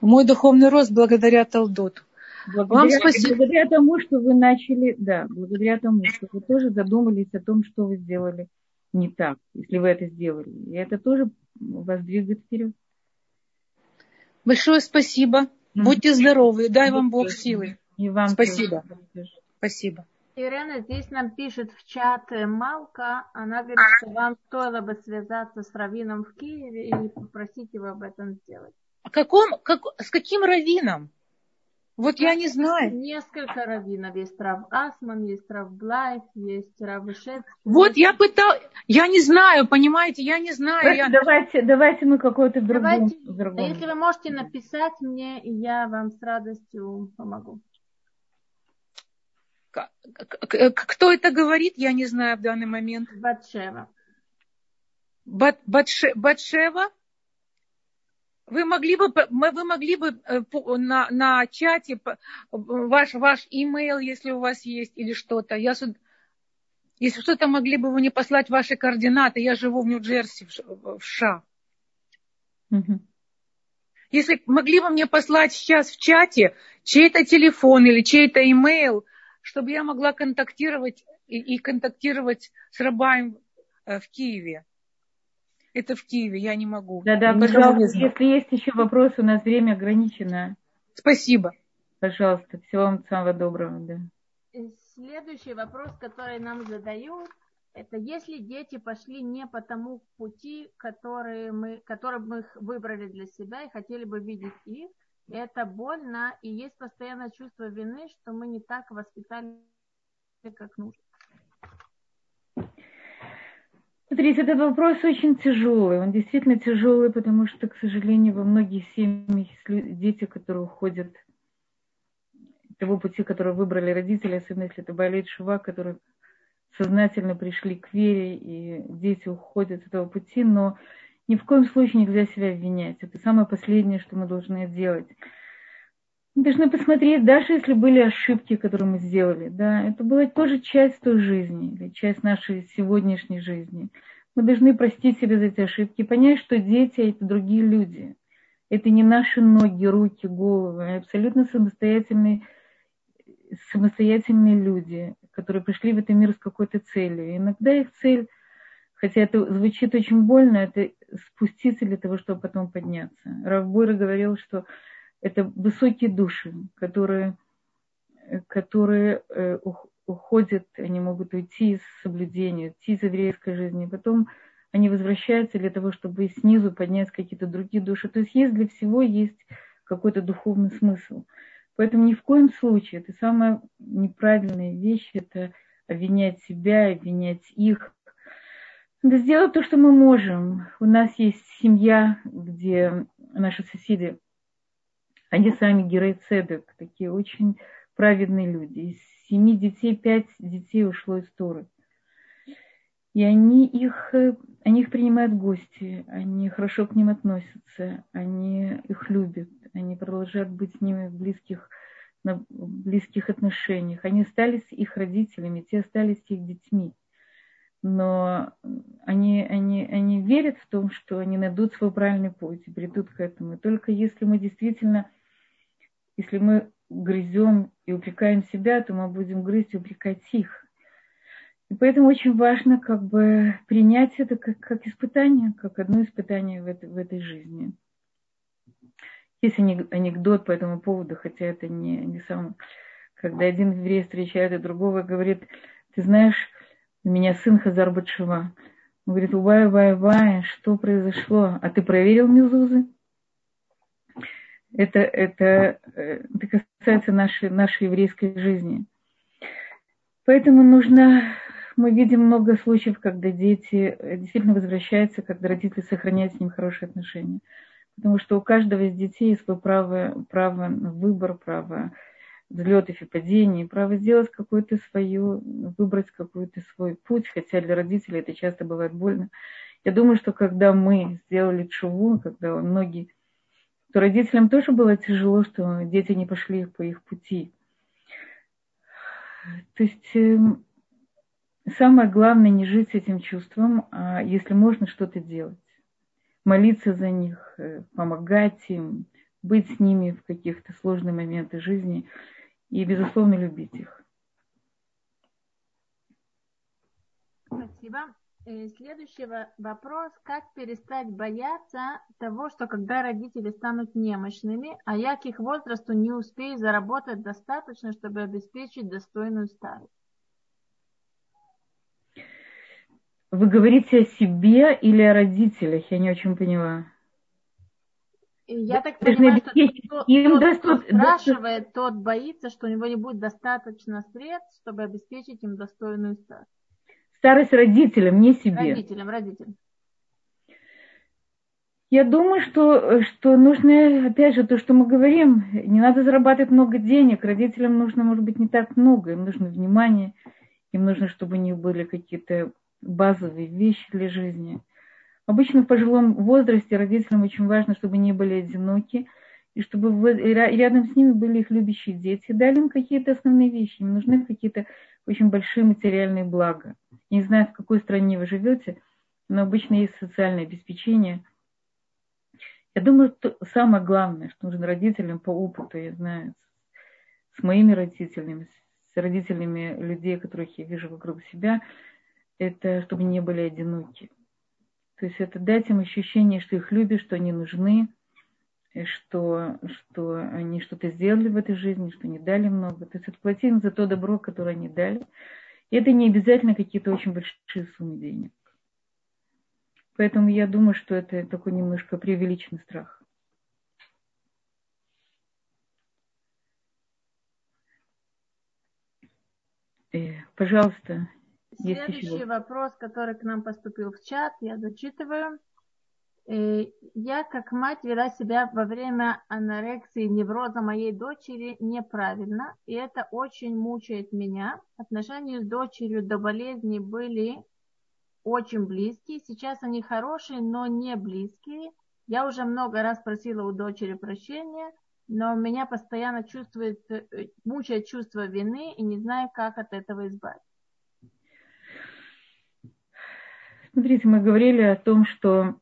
Мой духовный рост благодаря Талдоту. Благодаря, Вам спасибо. благодаря тому, что вы начали, да, благодаря тому, что вы тоже задумались о том, что вы сделали не так, если вы это сделали. И это тоже вас двигает вперед. Большое спасибо. Будьте здоровы. Дай вам Бог силы. И вам спасибо. Тоже. Спасибо. Ирена здесь нам пишет в чат Малка. Она говорит, что вам стоило бы связаться с раввином в Киеве и попросить его об этом сделать. А каком, как, с каким раввином? Вот я не знаю. Несколько раввинов. Есть Рав Асман, есть Рав Блайф, есть Рав Ишет. Вот я пытал, я не знаю, понимаете, я не знаю. Я... Давайте, давайте мы какой-то другой. другой. Если вы можете написать мне, я вам с радостью помогу. Кто это говорит, я не знаю в данный момент. Батшева. Бат, Батше, Батшева? Вы могли бы, вы могли бы э, на, на чате ваш, ваш имейл, если у вас есть, или что-то. Я, если что-то могли бы вы мне послать ваши координаты. Я живу в Нью-Джерси, в США. Угу. Если могли бы мне послать сейчас в чате чей-то телефон или чей-то имейл, чтобы я могла контактировать и, и контактировать с Рабаем э, в Киеве. Это в Киеве, я не могу. Да-да, пожалуйста, если есть еще вопросы, у нас время ограничено. Спасибо. Пожалуйста, всего вам самого доброго. Да. Следующий вопрос, который нам задают, это если дети пошли не по тому пути, который мы, который мы выбрали для себя и хотели бы видеть их, это больно, и есть постоянное чувство вины, что мы не так воспитали, как нужно. Смотрите, этот вопрос очень тяжелый. Он действительно тяжелый, потому что, к сожалению, во многих семьях дети, которые уходят того пути, который выбрали родители, особенно если это болеет шува, которые сознательно пришли к вере, и дети уходят с этого пути, но ни в коем случае нельзя себя обвинять. Это самое последнее, что мы должны делать. Мы должны посмотреть, даже если были ошибки, которые мы сделали, да, это была тоже часть той жизни, или часть нашей сегодняшней жизни. Мы должны простить себе за эти ошибки, понять, что дети – это другие люди. Это не наши ноги, руки, головы, а абсолютно самостоятельные, самостоятельные люди, которые пришли в этот мир с какой-то целью. И иногда их цель – Хотя это звучит очень больно, это спуститься для того, чтобы потом подняться. Равбойра говорил, что это высокие души, которые, которые э, уходят, они могут уйти из соблюдения, уйти из еврейской жизни, потом они возвращаются для того, чтобы снизу поднять какие-то другие души. То есть есть для всего есть какой-то духовный смысл. Поэтому ни в коем случае, это самая неправильная вещь, это обвинять себя, обвинять их, да сделать то, что мы можем. У нас есть семья, где наши соседи, они сами герои цедек, такие очень праведные люди. Из семи детей пять детей ушло из Торы. И они их, они их принимают в гости, они хорошо к ним относятся, они их любят, они продолжают быть с ними в близких, на близких отношениях. Они остались их родителями, те остались их детьми но они, они, они верят в том, что они найдут свой правильный путь и придут к этому. И только если мы действительно, если мы грызем и упрекаем себя, то мы будем грызть и упрекать их. И поэтому очень важно как бы принять это как, как испытание, как одно испытание в этой, в этой жизни. Есть анекдот по этому поводу, хотя это не, не сам... Когда один еврей встречает другого, говорит, ты знаешь, у меня сын Хазар Батшева. Он говорит, вай, вай, вай, что произошло? А ты проверил Мизузы? Это, это, э, это касается нашей, нашей еврейской жизни. Поэтому нужно, мы видим много случаев, когда дети действительно возвращаются, когда родители сохраняют с ним хорошие отношения. Потому что у каждого из детей есть свое право, право на выбор, право взлетов и падений, право сделать какую-то свою, выбрать какой-то свой путь, хотя для родителей это часто бывает больно. Я думаю, что когда мы сделали чуву, когда многие, то родителям тоже было тяжело, что дети не пошли по их пути. То есть эм, самое главное не жить с этим чувством, а если можно что-то делать. Молиться за них, э, помогать им, быть с ними в каких-то сложных моментах жизни и, безусловно, любить их. Спасибо. Э, следующий вопрос. Как перестать бояться того, что когда родители станут немощными, а я к их возрасту не успею заработать достаточно, чтобы обеспечить достойную старость? Вы говорите о себе или о родителях? Я не очень поняла. Я так понимаю, что тот, им тот, кто спрашивает, тот боится, что у него не будет достаточно средств, чтобы обеспечить им достойную старость. Старость родителям, не себе. Родителям, родителям. Я думаю, что, что нужно, опять же, то, что мы говорим, не надо зарабатывать много денег, родителям нужно, может быть, не так много, им нужно внимание, им нужно, чтобы у них были какие-то базовые вещи для жизни. Обычно в пожилом возрасте родителям очень важно, чтобы не были одиноки, и чтобы рядом с ними были их любящие дети, дали им какие-то основные вещи, им нужны какие-то очень большие материальные блага. Я не знаю, в какой стране вы живете, но обычно есть социальное обеспечение. Я думаю, что самое главное, что нужно родителям по опыту, я знаю, с моими родителями, с родителями людей, которых я вижу вокруг себя, это чтобы не были одиноки. То есть это дать им ощущение, что их любят, что они нужны, что, что они что-то сделали в этой жизни, что не дали много. То есть отплатить им за то добро, которое они дали. И это не обязательно какие-то очень большие суммы денег. Поэтому я думаю, что это такой немножко преувеличенный страх. Э, Следующий вопрос, который к нам поступил в чат, я зачитываю. Э, я, как мать, вела себя во время анорексии невроза моей дочери неправильно, и это очень мучает меня. Отношения с дочерью до болезни были очень близкие. Сейчас они хорошие, но не близкие. Я уже много раз просила у дочери прощения, но меня постоянно чувствует, э, мучает чувство вины и не знаю, как от этого избавиться. Смотрите, мы говорили о том, что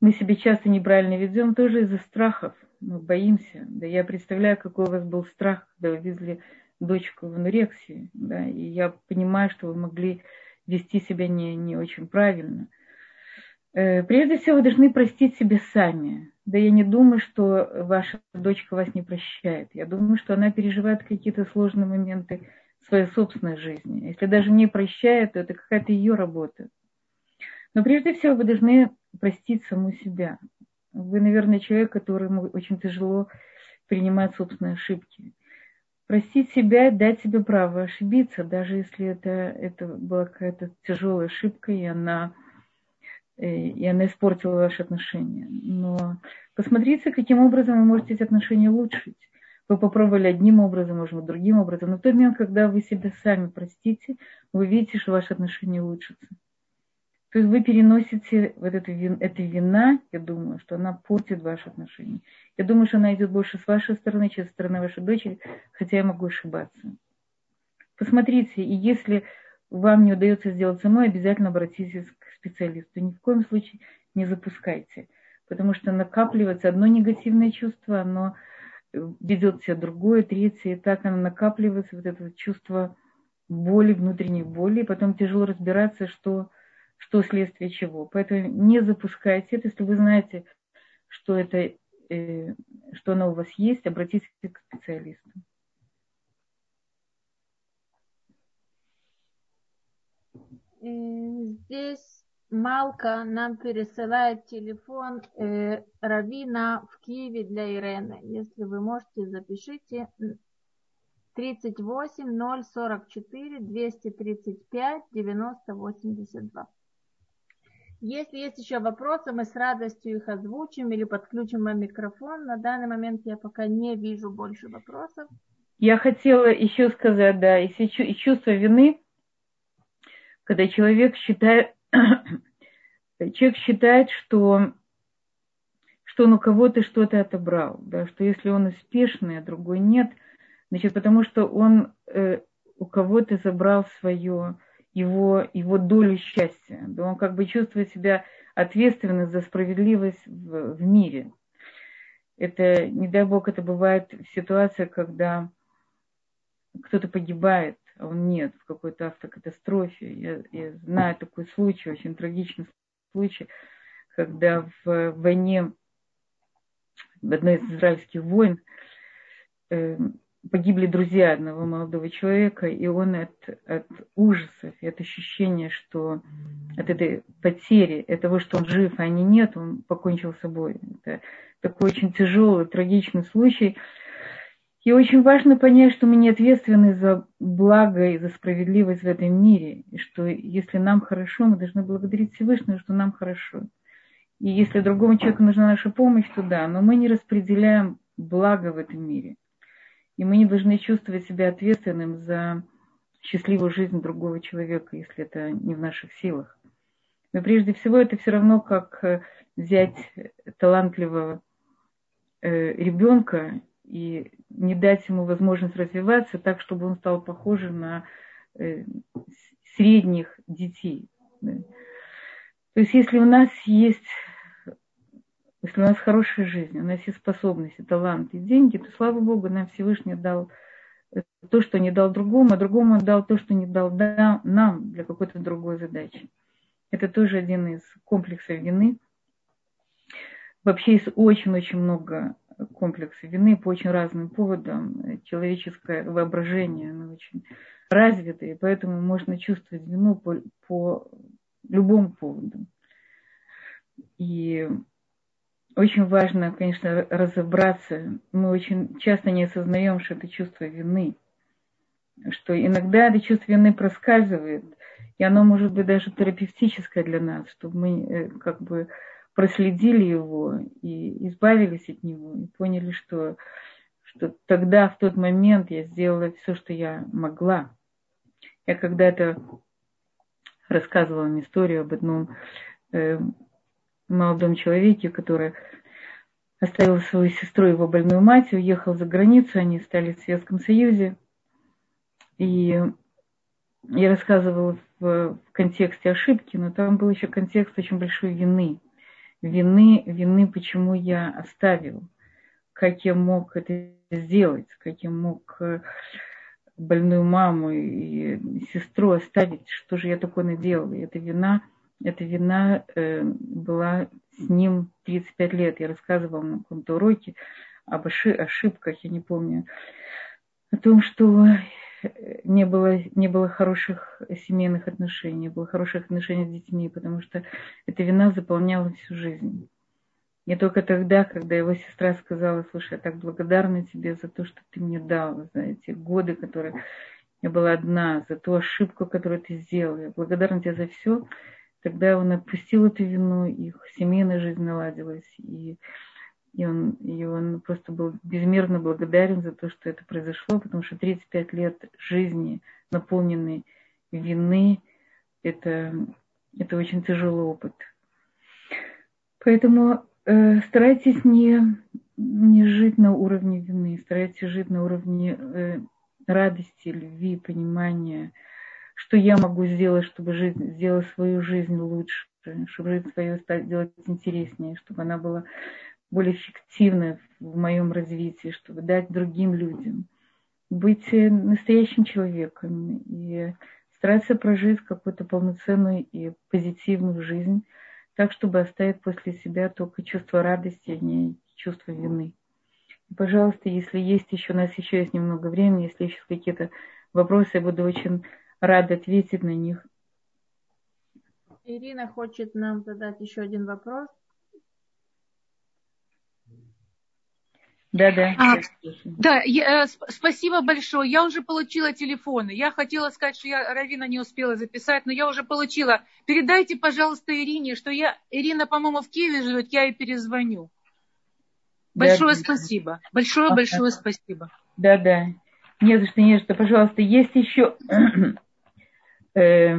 мы себя часто неправильно ведем тоже из-за страхов. Мы боимся. Да я представляю, какой у вас был страх, когда вы везли дочку в анорексию. Да, и я понимаю, что вы могли вести себя не, не очень правильно. Э, прежде всего, вы должны простить себя сами. Да я не думаю, что ваша дочка вас не прощает. Я думаю, что она переживает какие-то сложные моменты своей собственной жизни. Если даже не прощает, то это какая-то ее работа. Но прежде всего вы должны простить саму себя. Вы, наверное, человек, которому очень тяжело принимать собственные ошибки. Простить себя, дать себе право ошибиться, даже если это, это была какая-то тяжелая ошибка, и она, э, и она испортила ваши отношения. Но посмотрите, каким образом вы можете эти отношения улучшить. Вы попробовали одним образом, может быть, другим образом. Но в тот момент, когда вы себя сами простите, вы видите, что ваши отношения улучшатся. То есть вы переносите вот эту, эту вина, я думаю, что она портит ваши отношения. Я думаю, что она идет больше с вашей стороны, чем со стороны вашей дочери, хотя я могу ошибаться. Посмотрите, и если вам не удается сделать самой, обязательно обратитесь к специалисту. Ни в коем случае не запускайте, потому что накапливается одно негативное чувство, оно ведет себя другое, третье, и так оно накапливается, вот это чувство боли, внутренней боли, и потом тяжело разбираться, что что следствие чего. Поэтому не запускайте это, если вы знаете, что это, э, что оно у вас есть, обратитесь к специалисту. Здесь Малка нам пересылает телефон э, Равина в Киеве для Ирены. Если вы можете, запишите 38 044 235 90 82. Если есть еще вопросы, мы с радостью их озвучим или подключим вам микрофон. На данный момент я пока не вижу больше вопросов. Я хотела еще сказать, да, и чувство вины, когда человек считает, (coughs) человек считает, что, что он у кого-то что-то отобрал, да, что если он успешный, а другой нет, значит, потому что он, э, у кого-то забрал свое, его, его долю счастья. Да он как бы чувствует себя ответственным за справедливость в, в мире. Это, не дай бог, это бывает в ситуации, когда кто-то погибает, он нет, в какой-то автокатастрофе. Я, я знаю такой случай, очень трагичный случай, когда в войне, в одной из израильских войн, э, погибли друзья одного молодого человека, и он от, от ужасов, от ощущения, что от этой потери, от того, что он жив, а они нет, он покончил с собой. Это такой очень тяжелый, трагичный случай. И очень важно понять, что мы не ответственны за благо и за справедливость в этом мире. И что если нам хорошо, мы должны благодарить Всевышнего, что нам хорошо. И если другому человеку нужна наша помощь, то да, но мы не распределяем благо в этом мире. И мы не должны чувствовать себя ответственным за счастливую жизнь другого человека, если это не в наших силах. Но прежде всего это все равно, как э, взять талантливого э, ребенка и не дать ему возможность развиваться так, чтобы он стал похожим на э, средних детей. То есть если у нас есть если у нас хорошая жизнь, у нас есть способности, таланты, деньги, то, слава Богу, нам Всевышний дал то, что не дал другому, а другому дал то, что не дал нам для какой-то другой задачи. Это тоже один из комплексов вины. Вообще есть очень-очень много комплексов вины по очень разным поводам. Человеческое воображение, оно очень развито, и поэтому можно чувствовать вину по, по любому поводу. И очень важно, конечно, разобраться. Мы очень часто не осознаем, что это чувство вины. Что иногда это чувство вины проскальзывает, и оно может быть даже терапевтическое для нас, чтобы мы э, как бы проследили его и избавились от него, и поняли, что, что тогда, в тот момент я сделала все, что я могла. Я когда-то рассказывала вам историю об одном э, молодом человеке, который оставил свою сестру, его больную мать, уехал за границу, они стали в Советском Союзе. И я рассказывала в, в контексте ошибки, но там был еще контекст очень большой вины. Вины, вины, почему я оставил, как я мог это сделать, как я мог э, больную маму и сестру оставить, что же я такое наделала. И эта вина – эта вина э, была с ним 35 лет. Я рассказывала на каком-то уроке об ошибках, я не помню, о том, что не было, не было хороших семейных отношений, не было хороших отношений с детьми, потому что эта вина заполняла всю жизнь. Не только тогда, когда его сестра сказала, слушай, я так благодарна тебе за то, что ты мне дал, за эти годы, которые я была одна, за ту ошибку, которую ты сделал. Я благодарна тебе за все. Тогда он отпустил эту вину, их семейная жизнь наладилась, и, и, он, и он просто был безмерно благодарен за то, что это произошло, потому что 35 лет жизни, наполненной вины, это, это очень тяжелый опыт. Поэтому э, старайтесь не, не жить на уровне вины, старайтесь жить на уровне э, радости, любви, понимания, что я могу сделать, чтобы жизнь, сделать свою жизнь лучше, чтобы жизнь свою сделать интереснее, чтобы она была более эффективной в моем развитии, чтобы дать другим людям. Быть настоящим человеком и стараться прожить какую-то полноценную и позитивную жизнь, так, чтобы оставить после себя только чувство радости, а не чувство вины. И, пожалуйста, если есть еще, у нас еще есть немного времени, если есть какие-то вопросы, я буду очень рада ответить на них. Ирина хочет нам задать еще один вопрос. Да, да. А, да, я, э, спасибо большое. Я уже получила телефоны. Я хотела сказать, что я Равина не успела записать, но я уже получила. Передайте, пожалуйста, Ирине, что я, Ирина, по-моему, в Киеве живет, я ей перезвоню. Большое да, спасибо. Большое-большое спасибо. Да, да. Не за что, не за что. Пожалуйста, есть еще (clears throat) Э,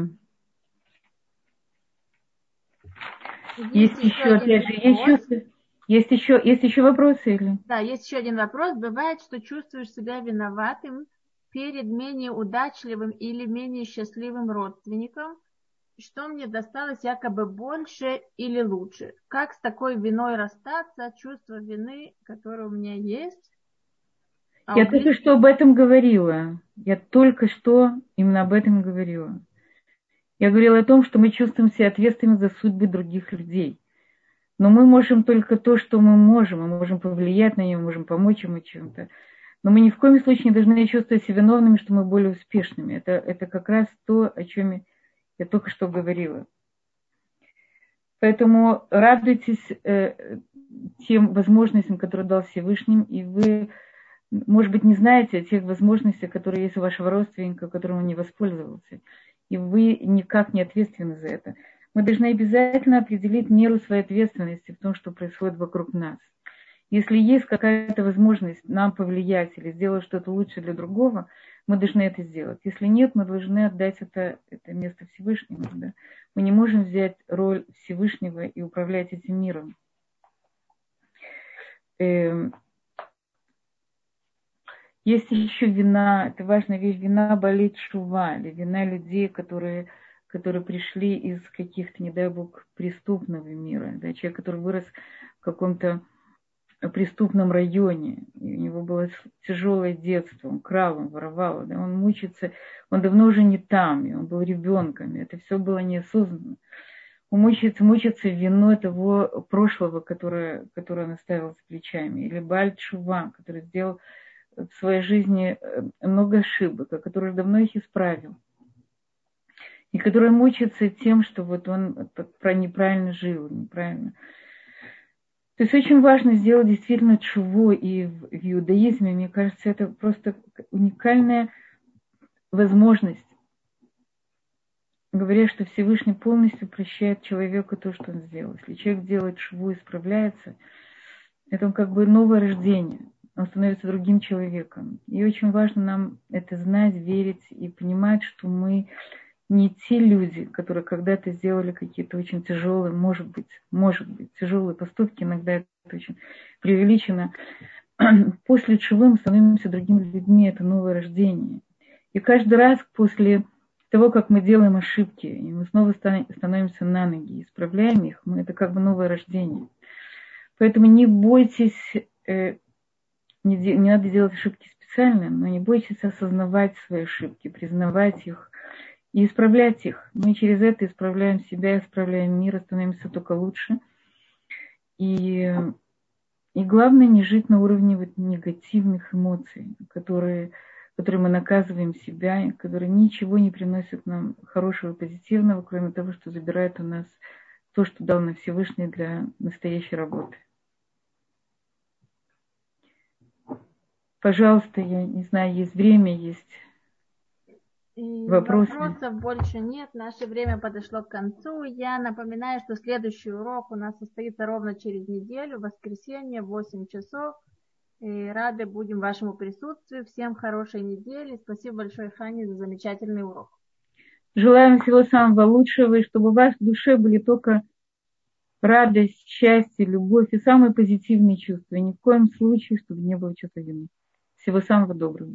есть, есть еще, опять же, есть еще, есть еще, есть еще вопросы или? Да, есть еще один вопрос. Бывает, что чувствуешь себя виноватым перед менее удачливым или менее счастливым родственником, что мне досталось якобы больше или лучше. Как с такой виной расстаться, чувство вины, которое у меня есть? А Я только что об этом говорила. Я только что именно об этом говорила. Я говорила о том, что мы чувствуем себя ответственными за судьбы других людей. Но мы можем только то, что мы можем. Мы можем повлиять на нее, можем помочь ему чем-то. Но мы ни в коем случае не должны чувствовать себя виновными, что мы более успешными. Это, это как раз то, о чем я только что говорила. Поэтому радуйтесь э, тем возможностям, которые дал Всевышний, и вы, может быть, не знаете о тех возможностях, которые есть у вашего родственника, которым он не воспользовался. И вы никак не ответственны за это. Мы должны обязательно определить меру своей ответственности в том, что происходит вокруг нас. Если есть какая-то возможность нам повлиять или сделать что-то лучше для другого, мы должны это сделать. Если нет, мы должны отдать это, это место Всевышнему. Да? Мы не можем взять роль Всевышнего и управлять этим миром. Эм, есть еще вина, это важная вещь, вина болит шува, или вина людей, которые, которые пришли из каких-то, не дай бог, преступного мира. Да? Человек, который вырос в каком-то преступном районе. У него было тяжелое детство, он крал, он воровал, да, он мучится, он давно уже не там, и он был ребенком, и это все было неосознанно. Он мучается, мучается виной того прошлого, которое, которое он оставил с плечами. Или Баль который сделал в своей жизни э, много ошибок, а который давно их исправил. И который мучается тем, что вот он неправильно жил, неправильно то есть очень важно сделать действительно чуву и в, иудаизме. Мне кажется, это просто уникальная возможность. Говоря, что Всевышний полностью прощает человеку то, что он сделал. Если человек делает шву и справляется, это как бы новое рождение. Он становится другим человеком. И очень важно нам это знать, верить и понимать, что мы не те люди, которые когда-то сделали какие-то очень тяжелые, может быть, может быть, тяжелые поступки, иногда это очень преувеличено. (clears throat) После чего мы становимся другими людьми, это новое рождение. И каждый раз после того, как мы делаем ошибки, и мы снова становимся на ноги, исправляем их, мы, это как бы новое рождение. Поэтому не бойтесь, э, не, не надо делать ошибки специально, но не бойтесь осознавать свои ошибки, признавать их, и исправлять их. Мы через это исправляем себя, исправляем мир, становимся только лучше. И, и главное не жить на уровне вот негативных эмоций, которые, которые мы наказываем себя, которые ничего не приносят нам хорошего, позитивного, кроме того, что забирает у нас то, что дал на Всевышний для настоящей работы. Пожалуйста, я не знаю, есть время, есть Вопросы? Вопросов больше нет. Наше время подошло к концу. Я напоминаю, что следующий урок у нас состоится ровно через неделю, в воскресенье, в 8 часов. И рады будем вашему присутствию. Всем хорошей недели. Спасибо большое, Хани, за замечательный урок. Желаем всего самого лучшего, и чтобы у вас в душе были только радость, счастье, любовь и самые позитивные чувства. И ни в коем случае, чтобы не было чувства вины. Всего самого доброго.